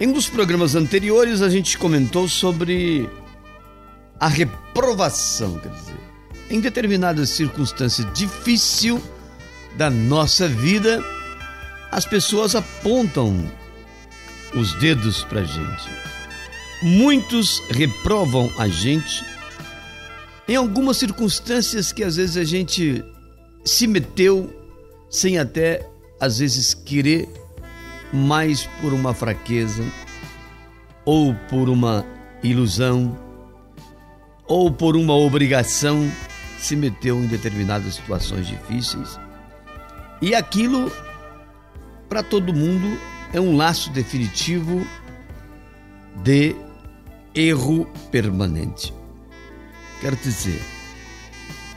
Em um dos programas anteriores, a gente comentou sobre a reprovação, quer dizer, em determinadas circunstâncias difíceis da nossa vida, as pessoas apontam os dedos para gente. Muitos reprovam a gente em algumas circunstâncias que às vezes a gente se meteu sem até às vezes querer mais por uma fraqueza, ou por uma ilusão, ou por uma obrigação, se meteu em determinadas situações difíceis. E aquilo, para todo mundo, é um laço definitivo de erro permanente. Quero dizer,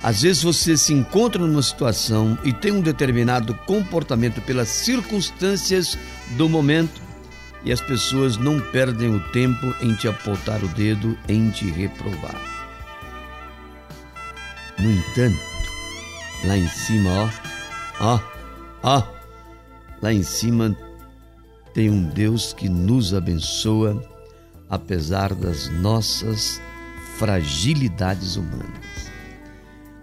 às vezes você se encontra numa situação e tem um determinado comportamento pelas circunstâncias do momento e as pessoas não perdem o tempo em te apontar o dedo, em te reprovar. No entanto, lá em cima, ó, ó, ó, lá em cima tem um Deus que nos abençoa apesar das nossas fragilidades humanas.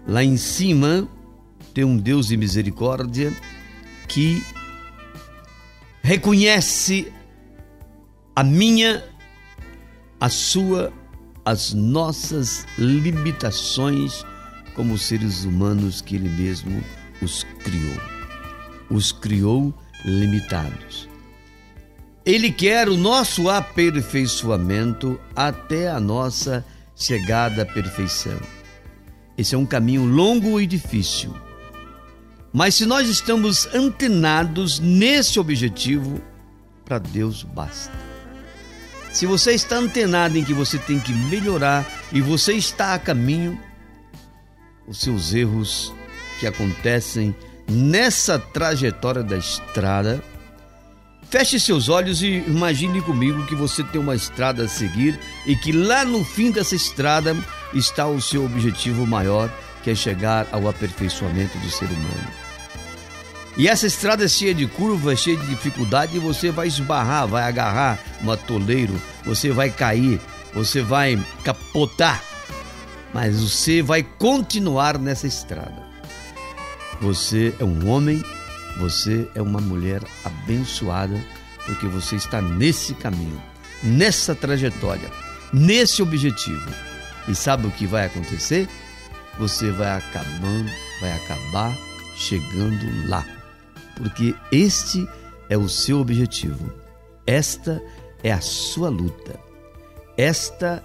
Lá em cima tem um Deus de misericórdia que reconhece a minha, a sua, as nossas limitações como seres humanos que Ele mesmo os criou. Os criou limitados. Ele quer o nosso aperfeiçoamento até a nossa chegada à perfeição. Esse é um caminho longo e difícil. Mas se nós estamos antenados nesse objetivo, para Deus basta. Se você está antenado em que você tem que melhorar e você está a caminho, os seus erros que acontecem nessa trajetória da estrada, feche seus olhos e imagine comigo que você tem uma estrada a seguir e que lá no fim dessa estrada está o seu objetivo maior, que é chegar ao aperfeiçoamento do ser humano. E essa estrada é cheia de curvas, cheia de dificuldade, e você vai esbarrar, vai agarrar um atoleiro, você vai cair, você vai capotar, mas você vai continuar nessa estrada. Você é um homem, você é uma mulher abençoada, porque você está nesse caminho, nessa trajetória, nesse objetivo. E sabe o que vai acontecer? Você vai acabando, vai acabar chegando lá. Porque este é o seu objetivo. Esta é a sua luta. Esta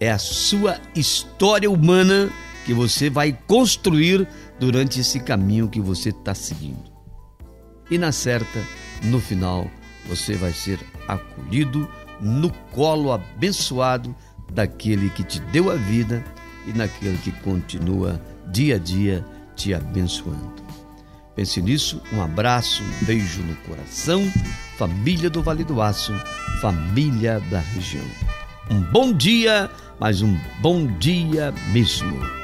é a sua história humana que você vai construir durante esse caminho que você está seguindo. E na certa, no final, você vai ser acolhido no colo abençoado daquele que te deu a vida e naquele que continua dia a dia te abençoando. Pense nisso, um abraço, um beijo no coração, família do Vale do Aço, família da região. Um bom dia, mas um bom dia mesmo.